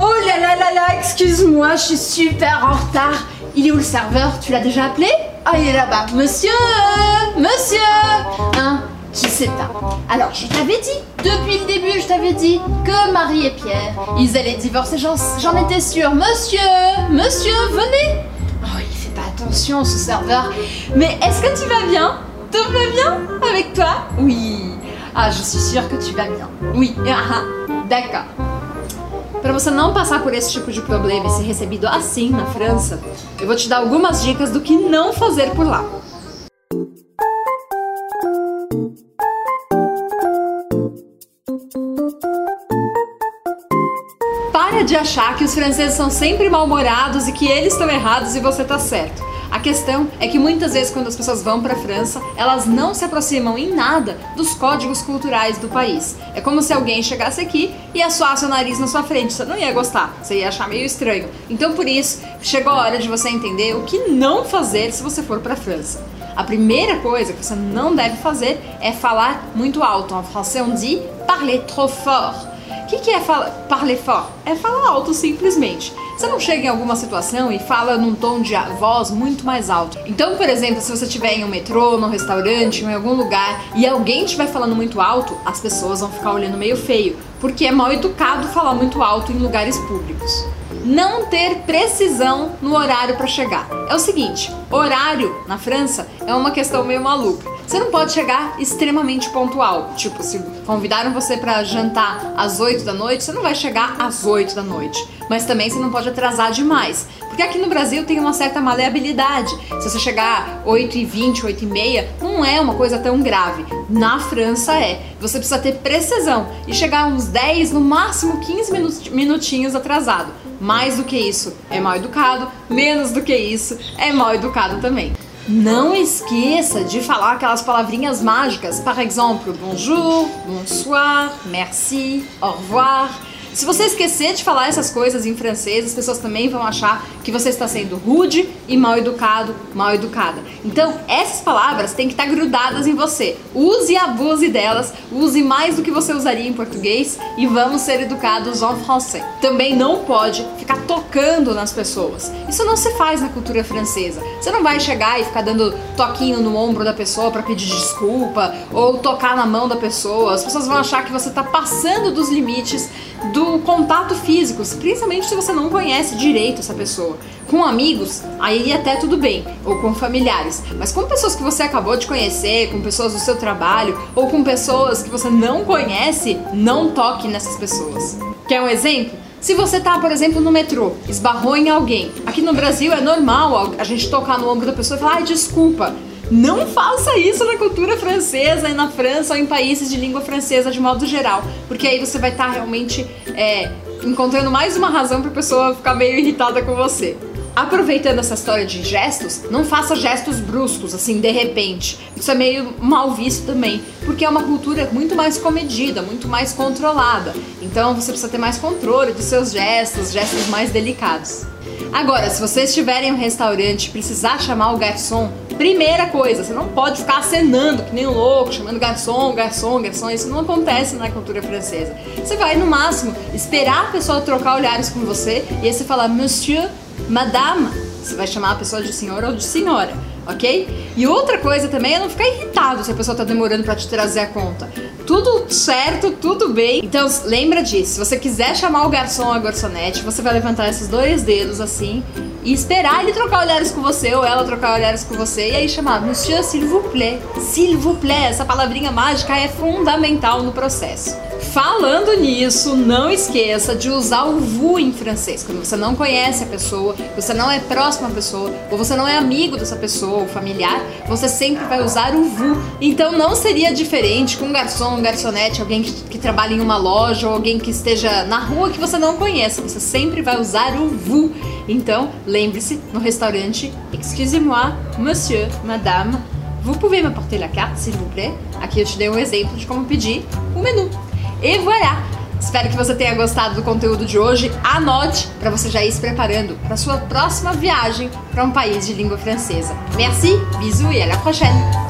Oh là là là là, excuse-moi, je suis super en retard. Il est où le serveur? Tu l'as déjà appelé? Ah, il est là-bas. Monsieur Monsieur Hein? Je sais pas. Alors, je t'avais dit, depuis le début, je t'avais dit que Marie et Pierre, ils allaient divorcer, j'en étais sûre. Monsieur Monsieur, venez Oh, il fait pas attention, ce serveur. Mais est-ce que tu vas bien? Tout va bien avec toi? Oui. Ah, je suis sûre que tu vas bien. Oui. Ah, ah. D'accord. Para você não passar por esse tipo de problema e ser recebido assim na França, eu vou te dar algumas dicas do que não fazer por lá. Para de achar que os franceses são sempre mal-humorados e que eles estão errados e você tá certo. A questão é que muitas vezes quando as pessoas vão para a França, elas não se aproximam em nada dos códigos culturais do país. É como se alguém chegasse aqui e assoasse o nariz na sua frente. Você não ia gostar, você ia achar meio estranho. Então por isso, chegou a hora de você entender o que não fazer se você for para a França. A primeira coisa que você não deve fazer é falar muito alto. En français dit parler trop fort. O que, que é falar, parler fort? É falar alto simplesmente. Você não chega em alguma situação e fala num tom de voz muito mais alto. Então, por exemplo, se você estiver em um metrô, num restaurante, em algum lugar e alguém estiver falando muito alto, as pessoas vão ficar olhando meio feio, porque é mal educado falar muito alto em lugares públicos não ter precisão no horário para chegar. É o seguinte, horário na França é uma questão meio maluca. Você não pode chegar extremamente pontual. Tipo, se convidaram você para jantar às 8 da noite, você não vai chegar às 8 da noite. Mas também você não pode atrasar demais. Porque aqui no Brasil tem uma certa maleabilidade. Se você chegar 8 e 20, 8 e meia, não é uma coisa tão grave. Na França é. Você precisa ter precisão e chegar uns 10, no máximo 15 minutinhos atrasado. Mais do que isso é mal educado, menos do que isso é mal educado também. Não esqueça de falar aquelas palavrinhas mágicas, par exemple, bonjour, bonsoir, merci, au revoir. Se você esquecer de falar essas coisas em francês, as pessoas também vão achar que você está sendo rude e mal educado, mal educada. Então, essas palavras têm que estar grudadas em você. Use e abuse delas, use mais do que você usaria em português e vamos ser educados en français. Também não pode ficar tocando nas pessoas. Isso não se faz na cultura francesa. Você não vai chegar e ficar dando toquinho no ombro da pessoa para pedir desculpa ou tocar na mão da pessoa. As pessoas vão achar que você está passando dos limites do contato físico, principalmente se você não conhece direito essa pessoa. Com amigos, aí até tudo bem, ou com familiares, mas com pessoas que você acabou de conhecer, com pessoas do seu trabalho, ou com pessoas que você não conhece, não toque nessas pessoas. Quer um exemplo? Se você tá, por exemplo, no metrô, esbarrou em alguém. Aqui no Brasil é normal a gente tocar no ombro da pessoa e falar, ai, desculpa. Não faça isso cultura francesa e na França ou em países de língua francesa de modo geral, porque aí você vai estar tá realmente é, encontrando mais uma razão para a pessoa ficar meio irritada com você. Aproveitando essa história de gestos, não faça gestos bruscos, assim, de repente. Isso é meio mal visto também, porque é uma cultura muito mais comedida, muito mais controlada. Então você precisa ter mais controle dos seus gestos, gestos mais delicados. Agora, se você estiver em um restaurante e precisar chamar o garçom, primeira coisa, você não pode ficar acenando que nem um louco, chamando garçom, garçom, garçom. Isso não acontece na cultura francesa. Você vai, no máximo, esperar a pessoa trocar olhares com você e aí você fala, monsieur, madame. Você vai chamar a pessoa de senhor ou de senhora ok? E outra coisa também é não ficar irritado se a pessoa tá demorando para te trazer a conta. Tudo certo, tudo bem. Então lembra disso. Se você quiser chamar o garçom ou a garçonete, você vai levantar esses dois dedos assim e esperar ele trocar olhares com você ou ela trocar olhares com você e aí chamar Monsieur, s'il vous plaît. S'il vous plaît, essa palavrinha mágica é fundamental no processo. Falando nisso, não esqueça de usar o vous em francês. Quando você não conhece a pessoa, você não é próximo à pessoa, ou você não é amigo dessa pessoa ou familiar, você sempre vai usar o vous. Então não seria diferente com um garçom, um garçonete, alguém que, que trabalha em uma loja ou alguém que esteja na rua que você não conhece. Você sempre vai usar o vous. Então, lembre-se, no restaurante, excusez-moi, monsieur, madame, vous pouvez m'apporter la carte, s'il vous plaît? Aqui eu te dei um exemplo de como pedir o menu. E voilà! Espero que você tenha gostado do conteúdo de hoje. Anote para você já ir se preparando para sua próxima viagem para um país de língua francesa. Merci, bisous e à la prochaine!